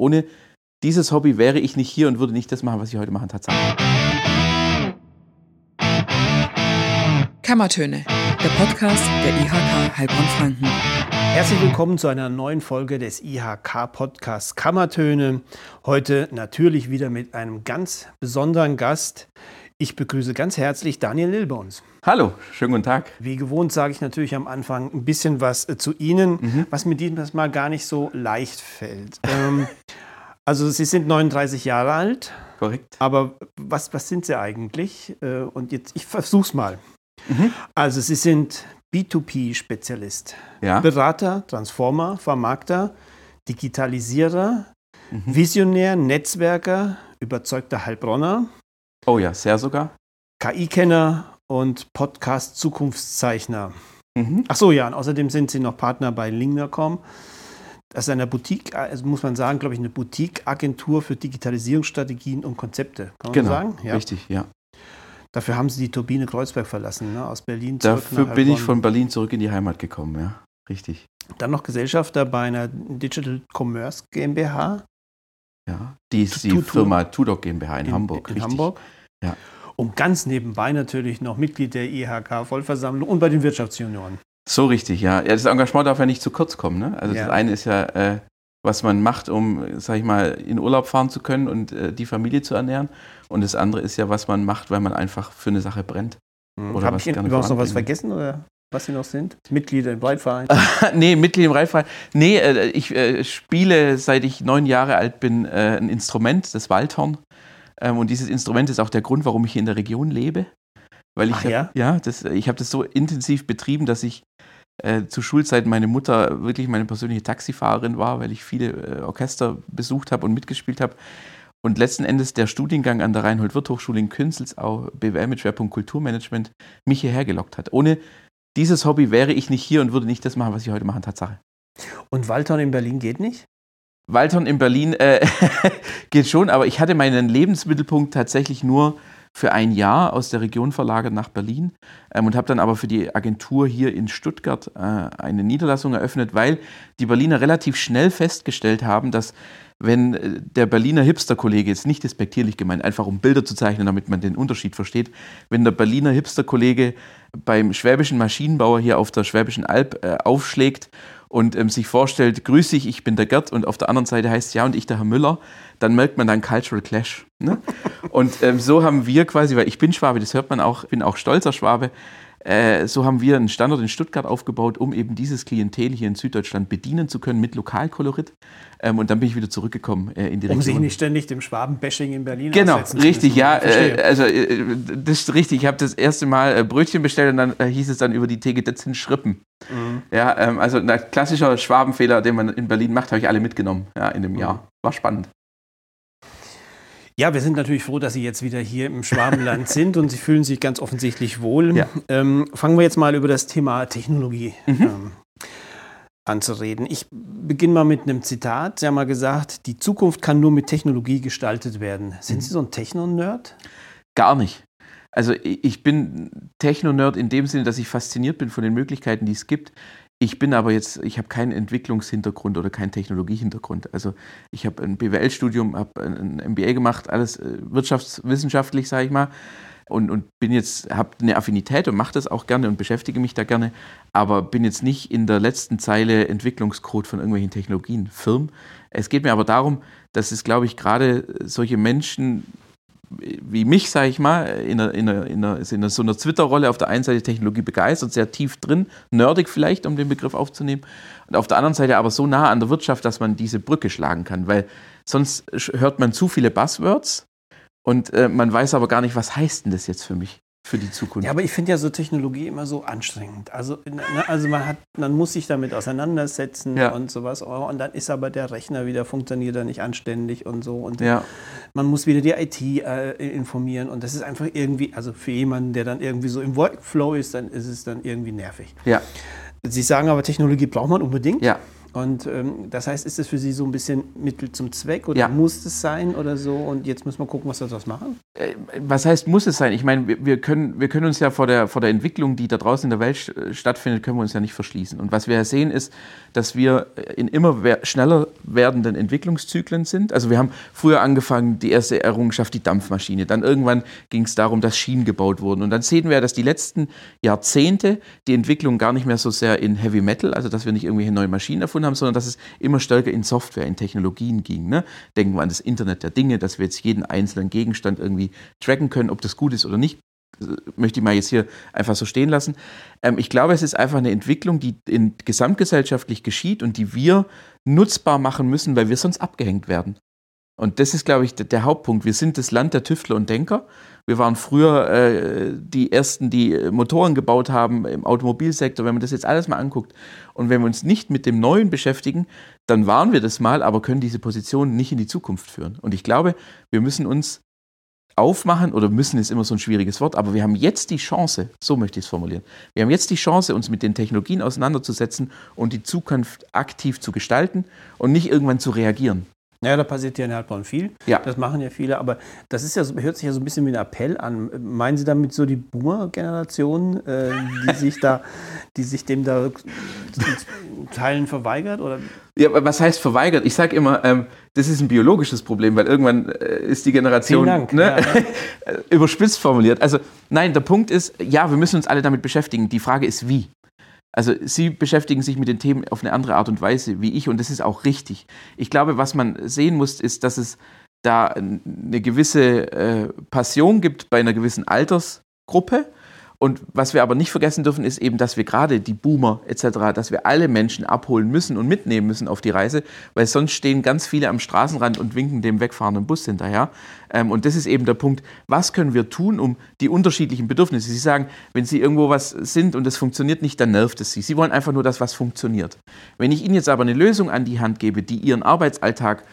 Ohne dieses Hobby wäre ich nicht hier und würde nicht das machen, was ich heute mache, tatsächlich. Kammertöne, der Podcast der IHK Heilbronn-Franken. Herzlich willkommen zu einer neuen Folge des IHK-Podcasts Kammertöne. Heute natürlich wieder mit einem ganz besonderen Gast. Ich begrüße ganz herzlich Daniel Lilbons. Hallo, schönen guten Tag. Wie gewohnt sage ich natürlich am Anfang ein bisschen was äh, zu Ihnen, mhm. was mir dieses Mal gar nicht so leicht fällt. ähm, also Sie sind 39 Jahre alt. Korrekt. Aber was, was sind Sie eigentlich? Äh, und jetzt, ich versuche es mal. Mhm. Also Sie sind B2P-Spezialist, ja. Berater, Transformer, Vermarkter, Digitalisierer, mhm. Visionär, Netzwerker, überzeugter Heilbronner. Oh ja, sehr sogar. KI-Kenner und Podcast-Zukunftszeichner. Mhm. Ach so, ja, und außerdem sind Sie noch Partner bei Lingnercom. Das ist eine Boutique, also muss man sagen, glaube ich, eine Boutique-Agentur für Digitalisierungsstrategien und Konzepte. Kann man genau, sagen? Ja. Richtig, ja. Dafür haben Sie die Turbine Kreuzberg verlassen, ne? aus Berlin zurück Dafür bin Heilbronn. ich von Berlin zurück in die Heimat gekommen, ja. Richtig. Dann noch Gesellschafter bei einer Digital Commerce GmbH. Ja, die ist die Firma Tudok GmbH in, in Hamburg. In richtig. Hamburg. Ja. Und ganz nebenbei natürlich noch Mitglied der IHK-Vollversammlung und bei den Wirtschaftsjunioren. So richtig, ja. ja. Das Engagement darf ja nicht zu kurz kommen. Ne? Also ja. das eine ist ja, äh, was man macht, um, sag ich mal, in Urlaub fahren zu können und äh, die Familie zu ernähren. Und das andere ist ja, was man macht, weil man einfach für eine Sache brennt. Oder Habe ich überhaupt noch was vergessen oder was Sie noch sind? Mitglieder im Reitverein? nee, Mitglied im Reitverein. Nee, äh, ich äh, spiele, seit ich neun Jahre alt bin, äh, ein Instrument, das Waldhorn. Ähm, und dieses Instrument ist auch der Grund, warum ich hier in der Region lebe. Weil ich, Ach, ja? ja das, ich habe das so intensiv betrieben, dass ich äh, zu Schulzeiten meine Mutter wirklich meine persönliche Taxifahrerin war, weil ich viele äh, Orchester besucht habe und mitgespielt habe. Und letzten Endes der Studiengang an der Reinhold-Wirth-Hochschule in Künzelsau, BWL mit Schwerpunkt Kulturmanagement, mich hierher gelockt hat. Ohne dieses Hobby wäre ich nicht hier und würde nicht das machen, was ich heute mache, Tatsache. Und Waldhorn in Berlin geht nicht? Waldhorn in Berlin äh, geht schon, aber ich hatte meinen Lebensmittelpunkt tatsächlich nur für ein Jahr aus der Region verlagert nach Berlin ähm, und habe dann aber für die Agentur hier in Stuttgart äh, eine Niederlassung eröffnet, weil die Berliner relativ schnell festgestellt haben, dass wenn äh, der Berliner Hipster-Kollege, ist nicht despektierlich gemeint, einfach um Bilder zu zeichnen, damit man den Unterschied versteht, wenn der Berliner Hipster-Kollege beim schwäbischen Maschinenbauer hier auf der Schwäbischen Alb äh, aufschlägt und ähm, sich vorstellt, grüß dich, ich bin der Gerd und auf der anderen Seite heißt ja und ich der Herr Müller, dann merkt man dann Cultural Clash. Ne? und ähm, so haben wir quasi, weil ich bin Schwabe, das hört man auch, bin auch stolzer Schwabe, äh, so haben wir einen Standort in Stuttgart aufgebaut, um eben dieses Klientel hier in Süddeutschland bedienen zu können mit Lokalkolorit. Ähm, und dann bin ich wieder zurückgekommen äh, in die Region. Um sich nicht ständig dem Schwaben-Bashing in Berlin Genau, richtig, ja. Äh, also äh, das ist richtig. Ich habe das erste Mal äh, Brötchen bestellt und dann hieß es dann über die Theke, das sind Schrippen. Mhm. Ja, ähm, also ein klassischer Schwabenfehler, den man in Berlin macht, habe ich alle mitgenommen ja, in dem mhm. Jahr. War spannend. Ja, wir sind natürlich froh, dass Sie jetzt wieder hier im Schwabenland sind und Sie fühlen sich ganz offensichtlich wohl. Ja. Ähm, fangen wir jetzt mal über das Thema Technologie mhm. ähm, anzureden. Ich beginne mal mit einem Zitat. Sie haben mal gesagt, die Zukunft kann nur mit Technologie gestaltet werden. Sind mhm. Sie so ein Techno-Nerd? Gar nicht. Also ich bin Techno-Nerd in dem Sinne, dass ich fasziniert bin von den Möglichkeiten, die es gibt. Ich bin aber jetzt, ich habe keinen Entwicklungshintergrund oder keinen Technologiehintergrund. Also ich habe ein BWL-Studium, habe ein MBA gemacht, alles äh, wirtschaftswissenschaftlich, sage ich mal. Und, und bin jetzt, habe eine Affinität und mache das auch gerne und beschäftige mich da gerne, aber bin jetzt nicht in der letzten Zeile Entwicklungscode von irgendwelchen Technologien, Firmen. Es geht mir aber darum, dass es, glaube ich, gerade solche Menschen wie mich, sage ich mal, in, einer, in, einer, in, einer, in so einer Twitter-Rolle auf der einen Seite Technologie begeistert, sehr tief drin, nerdig vielleicht, um den Begriff aufzunehmen, und auf der anderen Seite aber so nah an der Wirtschaft, dass man diese Brücke schlagen kann, weil sonst hört man zu viele Buzzwords und äh, man weiß aber gar nicht, was heißt denn das jetzt für mich? für die Zukunft. Ja, aber ich finde ja so Technologie immer so anstrengend. Also, ne, also man, hat, man muss sich damit auseinandersetzen ja. und sowas. Und dann ist aber der Rechner wieder, funktioniert er nicht anständig und so. Und ja. Man muss wieder die IT äh, informieren. Und das ist einfach irgendwie, also für jemanden, der dann irgendwie so im Workflow ist, dann ist es dann irgendwie nervig. Ja. Sie sagen aber, Technologie braucht man unbedingt. Ja. Und ähm, das heißt, ist das für Sie so ein bisschen Mittel zum Zweck oder ja. muss es sein oder so? Und jetzt müssen wir gucken, was wir daraus machen? Äh, was heißt, muss es sein? Ich meine, wir, wir, können, wir können uns ja vor der, vor der Entwicklung, die da draußen in der Welt stattfindet, können wir uns ja nicht verschließen. Und was wir ja sehen, ist, dass wir in immer schneller werdenden Entwicklungszyklen sind. Also wir haben früher angefangen, die erste Errungenschaft, die Dampfmaschine. Dann irgendwann ging es darum, dass Schienen gebaut wurden. Und dann sehen wir, dass die letzten Jahrzehnte die Entwicklung gar nicht mehr so sehr in Heavy Metal, also dass wir nicht irgendwie neue Maschinen erfunden haben, sondern dass es immer stärker in Software, in Technologien ging. Ne? Denken wir an das Internet der Dinge, dass wir jetzt jeden einzelnen Gegenstand irgendwie tracken können, ob das gut ist oder nicht möchte ich mal jetzt hier einfach so stehen lassen. Ähm, ich glaube, es ist einfach eine Entwicklung, die in, gesamtgesellschaftlich geschieht und die wir nutzbar machen müssen, weil wir sonst abgehängt werden. Und das ist, glaube ich, der, Hauptpunkt. Wir sind das Land der Tüftler und Denker. Wir waren früher äh, die Ersten, die Motoren gebaut haben im Automobilsektor, wenn man das jetzt alles mal anguckt. Und wenn wir uns nicht mit dem Neuen beschäftigen, dann waren wir das mal, aber können diese Position nicht in die Zukunft führen. Und ich glaube, wir müssen uns aufmachen, oder müssen ist immer so ein schwieriges Wort, aber wir haben jetzt die Chance, so möchte ich es formulieren, wir haben jetzt die Chance, uns mit den Technologien auseinanderzusetzen und die Zukunft aktiv zu gestalten und nicht irgendwann zu reagieren. Ja, da passiert ja in Heilbronn viel. Ja. Das machen ja viele, aber das ist ja, hört sich ja so ein bisschen wie ein Appell an. Meinen Sie damit so die Boomer-Generation, äh, die sich da, die sich dem da Teilen verweigert? Oder? Ja, was heißt verweigert? Ich sage immer, ähm, das ist ein biologisches Problem, weil irgendwann äh, ist die Generation Dank, ne, ja. überspitzt formuliert. Also nein, der Punkt ist, ja, wir müssen uns alle damit beschäftigen. Die Frage ist, wie. Also Sie beschäftigen sich mit den Themen auf eine andere Art und Weise wie ich und das ist auch richtig. Ich glaube, was man sehen muss, ist, dass es da eine gewisse äh, Passion gibt bei einer gewissen Altersgruppe und was wir aber nicht vergessen dürfen, ist eben, dass wir gerade die Boomer etc., dass wir alle Menschen abholen müssen und mitnehmen müssen auf die Reise, weil sonst stehen ganz viele am Straßenrand und winken dem wegfahrenden Bus hinterher. Ähm, und das ist eben der Punkt, was können wir tun, um die unterschiedlichen Bedürfnisse? Sie sagen, wenn Sie irgendwo was sind und es funktioniert nicht, dann nervt es Sie. Sie wollen einfach nur, dass was funktioniert. Wenn ich Ihnen jetzt aber eine Lösung an die Hand gebe, die Ihren Arbeitsalltag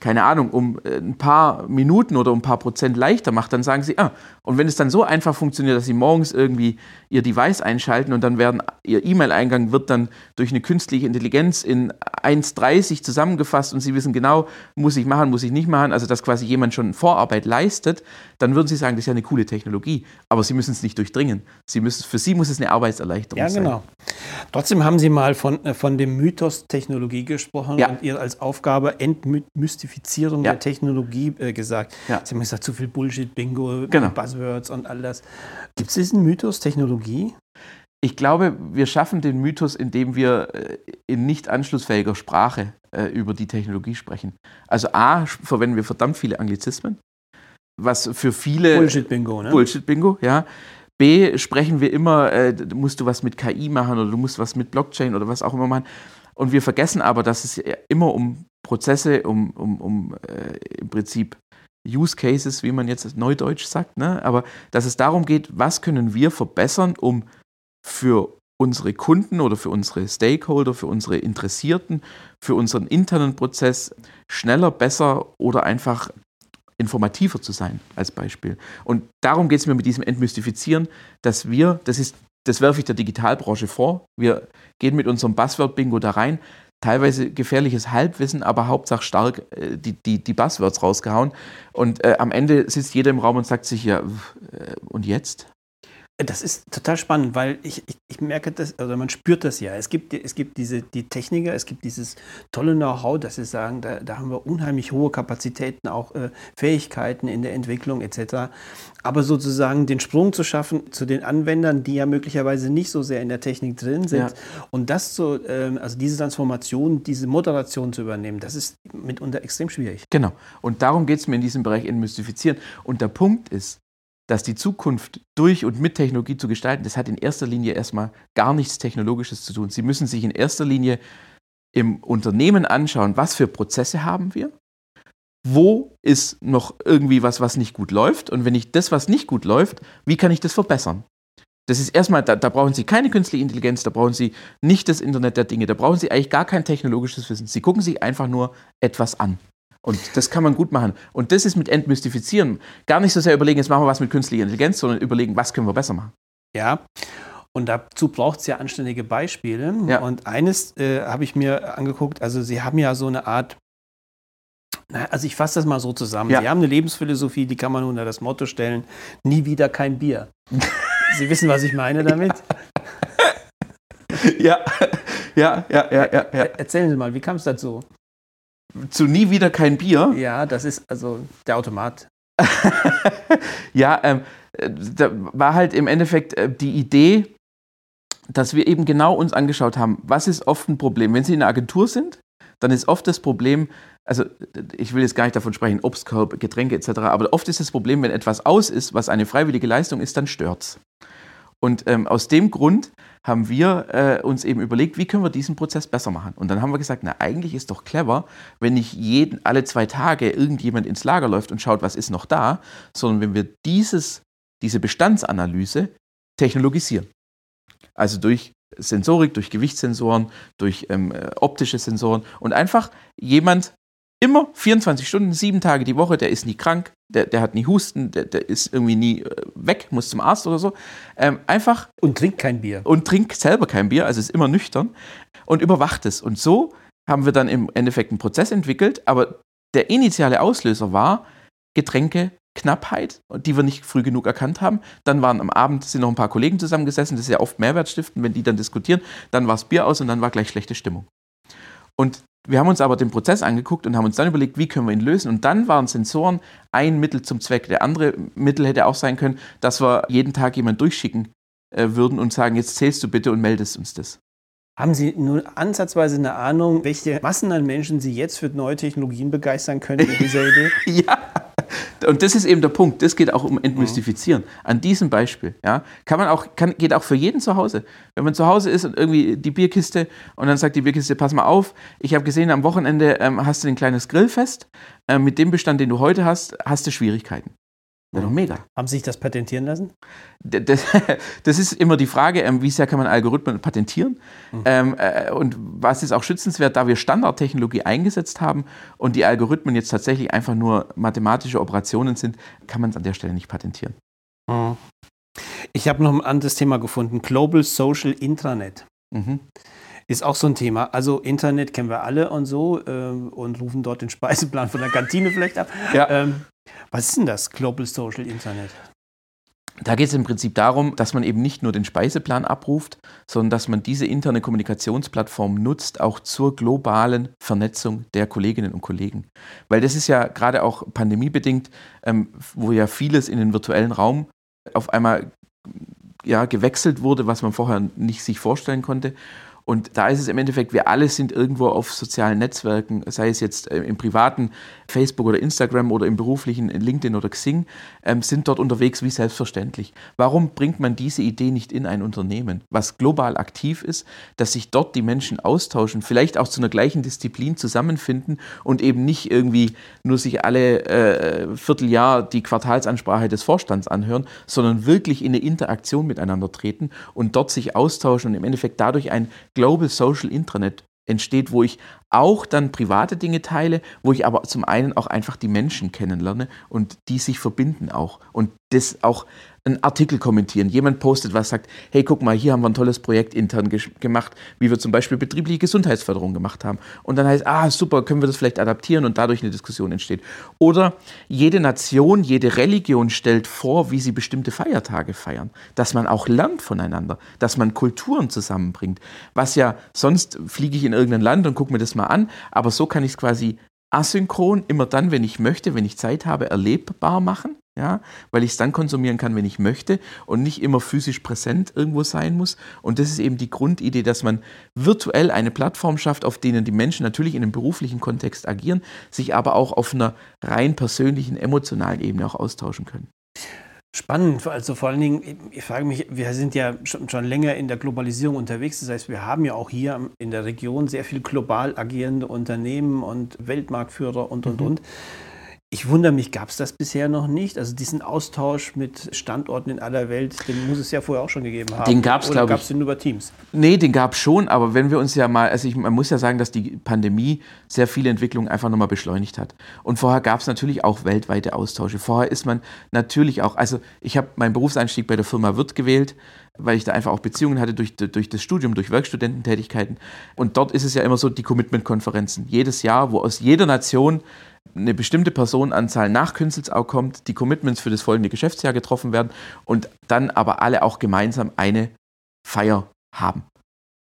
keine Ahnung, um äh, ein paar Minuten oder um ein paar Prozent leichter macht, dann sagen sie, ah, und wenn es dann so einfach funktioniert, dass sie morgens irgendwie ihr Device einschalten und dann werden, ihr E-Mail-Eingang wird dann durch eine künstliche Intelligenz in 1,30 zusammengefasst und sie wissen genau, muss ich machen, muss ich nicht machen, also dass quasi jemand schon Vorarbeit leistet, dann würden sie sagen, das ist ja eine coole Technologie, aber sie müssen es nicht durchdringen. Sie müssen, für sie muss es eine Arbeitserleichterung sein. Ja, genau. Sein. Trotzdem haben Sie mal von, äh, von dem Mythos Technologie gesprochen ja. und ihr als Aufgabe Entmystifizierung ja. der Technologie äh, gesagt. Ja. Sie haben gesagt, zu viel Bullshit, Bingo, genau. Buzzwords und all das. Gibt es diesen Mythos Technologie? Ich glaube, wir schaffen den Mythos, indem wir äh, in nicht anschlussfähiger Sprache äh, über die Technologie sprechen. Also A, verwenden wir verdammt viele Anglizismen, was für viele... Bullshit-Bingo, ne? Bullshit-Bingo, ja. B, sprechen wir immer, äh, musst du was mit KI machen oder du musst was mit Blockchain oder was auch immer machen. Und wir vergessen aber, dass es immer um Prozesse, um, um, um äh, im Prinzip Use Cases, wie man jetzt neudeutsch sagt, ne? aber dass es darum geht, was können wir verbessern, um für unsere Kunden oder für unsere Stakeholder, für unsere Interessierten, für unseren internen Prozess schneller, besser oder einfach informativer zu sein, als Beispiel. Und darum geht es mir mit diesem Entmystifizieren, dass wir, das ist, das werfe ich der Digitalbranche vor, wir gehen mit unserem Buzzword-Bingo da rein, teilweise gefährliches Halbwissen, aber Hauptsache stark äh, die, die, die Buzzwords rausgehauen. Und äh, am Ende sitzt jeder im Raum und sagt sich ja, äh, und jetzt? Das ist total spannend, weil ich, ich, ich, merke das, also man spürt das ja. Es gibt, es gibt diese, die Techniker, es gibt dieses tolle Know-how, dass sie sagen, da, da haben wir unheimlich hohe Kapazitäten, auch äh, Fähigkeiten in der Entwicklung etc. Aber sozusagen den Sprung zu schaffen zu den Anwendern, die ja möglicherweise nicht so sehr in der Technik drin sind ja. und das zu, äh, also diese Transformation, diese Moderation zu übernehmen, das ist mitunter extrem schwierig. Genau. Und darum geht es mir in diesem Bereich entmystifizieren. Und der Punkt ist, dass die Zukunft durch und mit Technologie zu gestalten, das hat in erster Linie erstmal gar nichts Technologisches zu tun. Sie müssen sich in erster Linie im Unternehmen anschauen, was für Prozesse haben wir, wo ist noch irgendwie was, was nicht gut läuft und wenn ich das, was nicht gut läuft, wie kann ich das verbessern? Das ist erstmal, da, da, brauchen Sie keine künstliche Intelligenz, da brauchen Sie nicht das Internet der Dinge, da brauchen Sie eigentlich gar kein technologisches Wissen. Sie gucken sich einfach nur etwas an. Und das kann man gut machen. Und das ist mit Entmystifizieren. Gar nicht so sehr überlegen, jetzt machen wir was mit künstlicher Intelligenz, sondern überlegen, was können wir besser machen. Ja. Und dazu braucht es ja anständige Beispiele. Ja. Und eines äh, habe ich mir angeguckt, also Sie haben ja so eine Art, na, also ich fasse das mal so zusammen. Ja. Sie haben eine Lebensphilosophie, die kann man unter das Motto stellen, nie wieder kein Bier. Sie wissen, was ich meine damit? Ja, ja, ja, ja, ja, ja. Er- Erzählen Sie mal, wie kam es dazu? Zu nie wieder kein Bier. Ja, das ist also der Automat. ja, ähm, äh, da war halt im Endeffekt äh, die Idee, dass wir eben genau uns angeschaut haben, was ist oft ein Problem. Wenn Sie in einer Agentur sind, dann ist oft das Problem, also ich will jetzt gar nicht davon sprechen, Obstkorb, Getränke etc., aber oft ist das Problem, wenn etwas aus ist, was eine freiwillige Leistung ist, dann stört's. Und ähm, aus dem Grund haben wir äh, uns eben überlegt, wie können wir diesen Prozess besser machen. Und dann haben wir gesagt, na eigentlich ist doch clever, wenn nicht jeden, alle zwei Tage irgendjemand ins Lager läuft und schaut, was ist noch da, sondern wenn wir dieses, diese Bestandsanalyse technologisieren. Also durch Sensorik, durch Gewichtssensoren, durch ähm, äh, optische Sensoren und einfach jemand immer 24 Stunden, sieben Tage die Woche, der ist nie krank, der, der hat nie Husten, der, der ist irgendwie nie äh, weg, muss zum Arzt oder so. Ähm, einfach Und trinkt kein Bier. und trinkt selber kein Bier, also ist immer nüchtern und überwacht es. Und so haben wir dann im Endeffekt einen Prozess entwickelt, aber der initiale Auslöser war Getränkeknappheit, die wir nicht früh genug erkannt haben. Dann waren am Abend sind noch ein paar Kollegen zusammengesessen, das ist ja oft Mehrwert stiften, wenn die dann diskutieren, dann war das Bier aus und dann war gleich schlechte Stimmung. Und wir haben uns aber den Prozess angeguckt und haben uns dann überlegt, wie können wir ihn lösen. Und dann waren Sensoren ein Mittel zum Zweck. Der andere Mittel hätte auch sein können, dass wir jeden Tag jemanden durchschicken äh, würden und sagen, jetzt zählst du bitte und meldest uns das. Haben Sie nur ansatzweise eine Ahnung, welche Massen an Menschen Sie jetzt für neue Technologien begeistern können mit dieser Idee? Ja, und das ist eben der Punkt. Das geht auch um Entmystifizieren. An diesem Beispiel, ja, kann man auch, kann, geht auch für jeden zu Hause. Wenn man zu Hause ist und irgendwie die Bierkiste und dann sagt die Bierkiste, pass mal auf, ich habe gesehen, am Wochenende ähm, hast du ein kleines Grillfest. Ähm, mit dem Bestand, den du heute hast, hast du Schwierigkeiten. Wäre doch mega. Haben Sie sich das patentieren lassen? Das, das ist immer die Frage, ähm, wie sehr kann man Algorithmen patentieren ähm, äh, und was ist auch schützenswert, da wir Standardtechnologie eingesetzt haben und die Algorithmen jetzt tatsächlich einfach nur mathematische Operationen sind, kann man es an der Stelle nicht patentieren. Ich habe noch ein anderes Thema gefunden. Global Social Intranet. Mhm. Ist auch so ein Thema. Also Internet kennen wir alle und so ähm, und rufen dort den Speiseplan von der Kantine vielleicht ab. Ja. Ähm, was ist denn das Global Social Internet? Da geht es im Prinzip darum, dass man eben nicht nur den Speiseplan abruft, sondern dass man diese interne Kommunikationsplattform nutzt, auch zur globalen Vernetzung der Kolleginnen und Kollegen. Weil das ist ja gerade auch pandemiebedingt, ähm, wo ja vieles in den virtuellen Raum auf einmal ja, gewechselt wurde, was man vorher nicht sich vorstellen konnte. Und da ist es im Endeffekt, wir alle sind irgendwo auf sozialen Netzwerken, sei es jetzt äh, im privaten Facebook oder Instagram oder im beruflichen LinkedIn oder Xing, ähm, sind dort unterwegs wie selbstverständlich. Warum bringt man diese Idee nicht in ein Unternehmen, was global aktiv ist, dass sich dort die Menschen austauschen, vielleicht auch zu einer gleichen Disziplin zusammenfinden und eben nicht irgendwie nur sich alle äh, Vierteljahr die Quartalsansprache des Vorstands anhören, sondern wirklich in eine Interaktion miteinander treten und dort sich austauschen und im Endeffekt dadurch ein Global Social Intranet entsteht, wo ich auch dann private Dinge teile, wo ich aber zum einen auch einfach die Menschen kennenlerne und die sich verbinden auch. Und das auch einen Artikel kommentieren. Jemand postet was, sagt, hey, guck mal, hier haben wir ein tolles Projekt intern gemacht, wie wir zum Beispiel betriebliche Gesundheitsförderung gemacht haben. Und dann heißt, ah, super, können wir das vielleicht adaptieren und dadurch eine Diskussion entsteht. Oder jede Nation, jede Religion stellt vor, wie sie bestimmte Feiertage feiern. Dass man auch lernt voneinander, dass man Kulturen zusammenbringt. Was ja, sonst fliege ich in irgendein Land und gucke mir das mal an, aber so kann ich es quasi asynchron, immer dann, wenn ich möchte, wenn ich Zeit habe, erlebbar machen, ja, weil ich es dann konsumieren kann, wenn ich möchte und nicht immer physisch präsent irgendwo sein muss. Und das ist eben die Grundidee, dass man virtuell eine Plattform schafft, auf denen die Menschen natürlich in einem beruflichen Kontext agieren, sich aber auch auf einer rein persönlichen, emotionalen Ebene auch austauschen können. Spannend, also vor allen Dingen, ich frage mich, wir sind ja schon, schon länger in der Globalisierung unterwegs. Das heißt, wir haben ja auch hier in der Region sehr viel global agierende Unternehmen und Weltmarktführer und, und, Mhm. und. Ich wundere mich, gab es das bisher noch nicht? Also diesen Austausch mit Standorten in aller Welt, den muss es ja vorher auch schon gegeben haben. Den gab es, glaube ich. gab es den über Teams? Nee, den gab es schon, aber wenn wir uns ja mal, also ich, man muss ja sagen, dass die Pandemie sehr viele Entwicklungen einfach nochmal beschleunigt hat. Und vorher gab es natürlich auch weltweite Austausche. Vorher ist man natürlich auch, also ich habe meinen Berufseinstieg bei der Firma Wirt gewählt, weil ich da einfach auch Beziehungen hatte durch, durch das Studium, durch Werkstudententätigkeiten. Und dort ist es ja immer so die Commitment-Konferenzen. Jedes Jahr, wo aus jeder Nation eine bestimmte Personenanzahl nach Künzelsau kommt, die Commitments für das folgende Geschäftsjahr getroffen werden und dann aber alle auch gemeinsam eine Feier haben.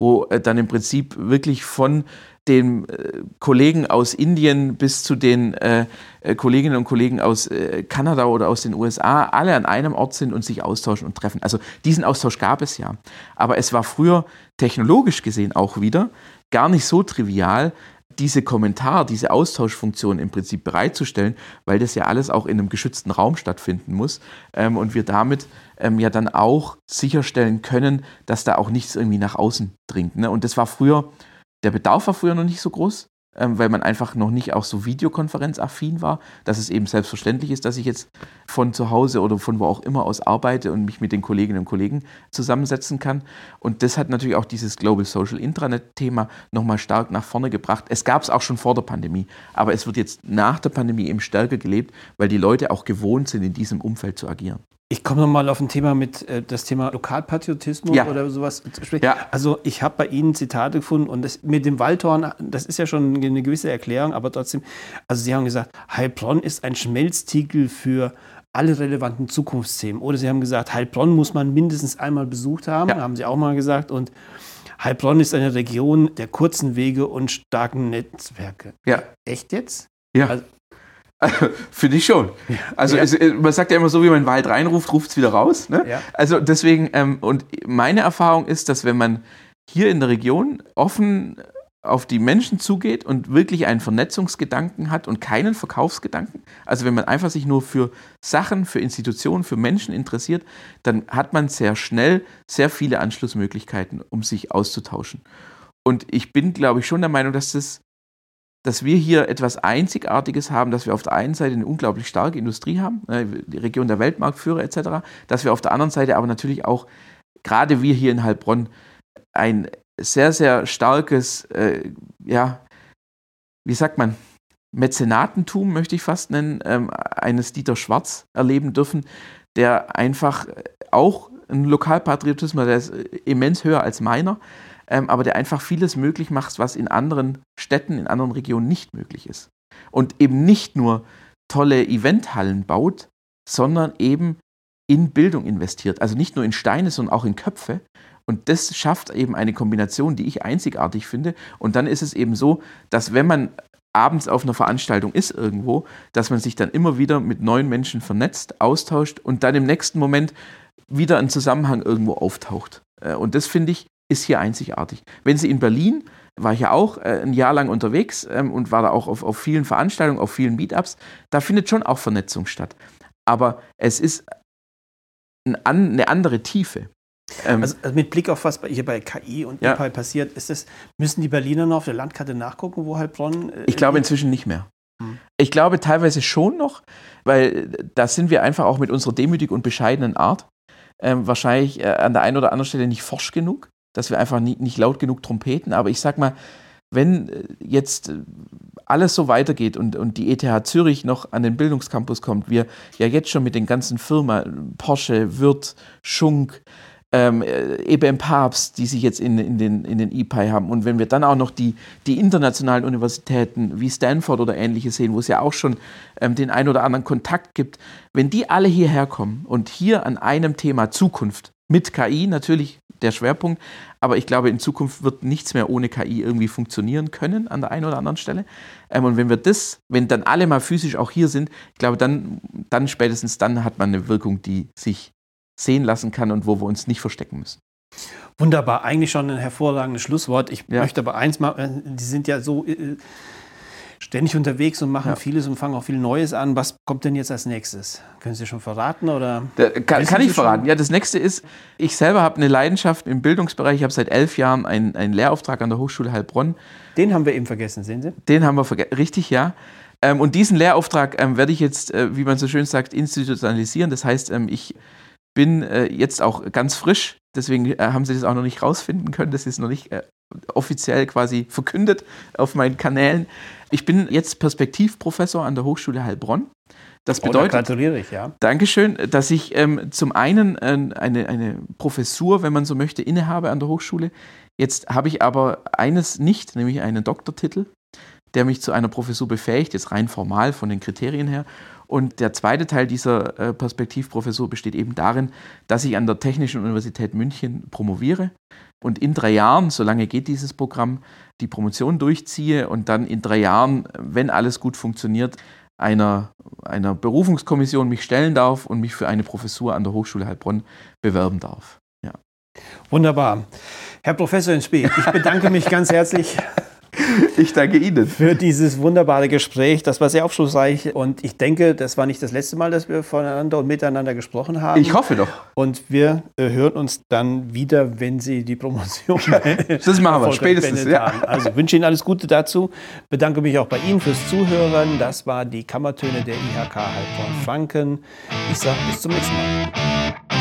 Wo äh, dann im Prinzip wirklich von den äh, Kollegen aus Indien bis zu den äh, äh Kolleginnen und Kollegen aus äh, Kanada oder aus den USA alle an einem Ort sind und sich austauschen und treffen. Also diesen Austausch gab es ja. Aber es war früher technologisch gesehen auch wieder gar nicht so trivial, diese Kommentar, diese Austauschfunktion im Prinzip bereitzustellen, weil das ja alles auch in einem geschützten Raum stattfinden muss ähm, und wir damit ähm, ja dann auch sicherstellen können, dass da auch nichts irgendwie nach außen dringt. Ne? Und das war früher, der Bedarf war früher noch nicht so groß weil man einfach noch nicht auch so videokonferenzaffin war, dass es eben selbstverständlich ist, dass ich jetzt von zu Hause oder von wo auch immer aus arbeite und mich mit den Kolleginnen und Kollegen zusammensetzen kann. Und das hat natürlich auch dieses Global Social Intranet-Thema nochmal stark nach vorne gebracht. Es gab es auch schon vor der Pandemie, aber es wird jetzt nach der Pandemie eben stärker gelebt, weil die Leute auch gewohnt sind, in diesem Umfeld zu agieren. Ich komme nochmal auf ein Thema mit äh, das Thema Lokalpatriotismus ja. oder sowas. Ja. Also ich habe bei Ihnen Zitate gefunden und das, mit dem Waldhorn, das ist ja schon eine gewisse Erklärung, aber trotzdem, also Sie haben gesagt, Heilbronn ist ein Schmelztiegel für alle relevanten Zukunftsthemen. Oder Sie haben gesagt, Heilbronn muss man mindestens einmal besucht haben, ja. haben Sie auch mal gesagt. Und Heilbronn ist eine Region der kurzen Wege und starken Netzwerke. Ja. Echt jetzt? Ja. Also, Finde ich schon. Also ja. es, man sagt ja immer so, wie man Wald reinruft, ruft es wieder raus. Ne? Ja. Also deswegen, ähm, und meine Erfahrung ist, dass wenn man hier in der Region offen auf die Menschen zugeht und wirklich einen Vernetzungsgedanken hat und keinen Verkaufsgedanken, also wenn man einfach sich nur für Sachen, für Institutionen, für Menschen interessiert, dann hat man sehr schnell sehr viele Anschlussmöglichkeiten, um sich auszutauschen. Und ich bin, glaube ich, schon der Meinung, dass das dass wir hier etwas Einzigartiges haben, dass wir auf der einen Seite eine unglaublich starke Industrie haben, ne, die Region der Weltmarktführer etc., dass wir auf der anderen Seite aber natürlich auch, gerade wir hier in Heilbronn, ein sehr, sehr starkes, äh, ja, wie sagt man, Mäzenatentum, möchte ich fast nennen, ähm, eines Dieter Schwarz erleben dürfen, der einfach auch ein Lokalpatriotismus, der ist immens höher als meiner, ähm, aber der einfach vieles möglich macht, was in anderen Städten, in anderen Regionen nicht möglich ist. Und eben nicht nur tolle Eventhallen baut, sondern eben in Bildung investiert. Also nicht nur in Steine, sondern auch in Köpfe. Und das schafft eben eine Kombination, die ich einzigartig finde. Und dann ist es eben so, dass wenn man abends auf einer Veranstaltung ist irgendwo, dass man sich dann immer wieder mit neuen Menschen vernetzt, austauscht und dann im nächsten Moment wieder ein Zusammenhang irgendwo auftaucht. Äh, und das finde ich ist hier einzigartig. Wenn Sie in Berlin, war ich ja auch äh, ein Jahr lang unterwegs ähm, und war da auch auf, auf vielen Veranstaltungen, auf vielen Meetups, da findet schon auch Vernetzung statt. Aber es ist ein, eine andere Tiefe. Ähm, also, also, mit Blick auf was hier bei KI und ja. EPI passiert, ist das, müssen die Berliner noch auf der Landkarte nachgucken, wo Heilbronn. Äh, ich glaube inzwischen nicht mehr. Hm. Ich glaube teilweise schon noch, weil äh, da sind wir einfach auch mit unserer demütig und bescheidenen Art ähm, wahrscheinlich äh, an der einen oder anderen Stelle nicht forsch genug dass wir einfach nie, nicht laut genug trompeten. Aber ich sag mal, wenn äh, jetzt äh, alles so weitergeht und, und die ETH Zürich noch an den Bildungscampus kommt, wir ja jetzt schon mit den ganzen Firmen, Porsche, Wirth, Schunk, ähm, EBM äh, Papst, die sich jetzt in, in den, in den EPI haben. Und wenn wir dann auch noch die, die internationalen Universitäten wie Stanford oder ähnliche sehen, wo es ja auch schon ähm, den ein oder anderen Kontakt gibt, wenn die alle hierher kommen und hier an einem Thema Zukunft mit KI natürlich der Schwerpunkt. Aber ich glaube, in Zukunft wird nichts mehr ohne KI irgendwie funktionieren können an der einen oder anderen Stelle. Ähm, und wenn wir das, wenn dann alle mal physisch auch hier sind, ich glaube, dann, dann spätestens dann hat man eine Wirkung, die sich sehen lassen kann und wo wir uns nicht verstecken müssen. Wunderbar, eigentlich schon ein hervorragendes Schlusswort. Ich ja. möchte aber eins mal, äh, die sind ja so äh, ständig unterwegs und machen ja. vieles und fangen auch viel Neues an. Was kommt denn jetzt als nächstes? Können Sie schon verraten oder? Da, kann, kann ich verraten. Ja, das nächste ist, ich selber habe eine Leidenschaft im Bildungsbereich. Ich habe seit elf Jahren einen, einen Lehrauftrag an der Hochschule Heilbronn. Den haben wir eben vergessen, sehen Sie? Den haben wir vergessen, richtig, ja. Ähm, und diesen Lehrauftrag ähm, werde ich jetzt, äh, wie man so schön sagt, institutionalisieren. Das heißt, ähm, ich bin äh, jetzt auch ganz frisch, deswegen äh, haben Sie das auch noch nicht rausfinden können. Das ist noch nicht äh, offiziell quasi verkündet auf meinen Kanälen. Ich bin jetzt Perspektivprofessor an der Hochschule Heilbronn. Das bedeutet, oh, da gratuliere ich, ja. Dankeschön, dass ich ähm, zum einen äh, eine, eine Professur, wenn man so möchte, innehabe an der Hochschule. Jetzt habe ich aber eines nicht, nämlich einen Doktortitel, der mich zu einer Professur befähigt, jetzt rein formal von den Kriterien her. Und der zweite Teil dieser äh, Perspektivprofessur besteht eben darin, dass ich an der Technischen Universität München promoviere und in drei Jahren, solange geht dieses Programm, die Promotion durchziehe und dann in drei Jahren, wenn alles gut funktioniert, einer, einer Berufungskommission mich stellen darf und mich für eine Professur an der Hochschule Heilbronn bewerben darf. Ja. Wunderbar. Herr Professor in Spee, ich bedanke mich ganz herzlich Ich danke Ihnen. Für dieses wunderbare Gespräch. Das war sehr aufschlussreich. Und ich denke, das war nicht das letzte Mal, dass wir voneinander und miteinander gesprochen haben. Ich hoffe doch. Und wir äh, hören uns dann wieder, wenn Sie die Promotion. das machen wir spätestens. Ja. Also wünsche Ihnen alles Gute dazu. Bedanke mich auch bei Ihnen fürs Zuhören. Das war die Kammertöne der IHK Heilbronn Franken. Ich sage bis zum nächsten Mal.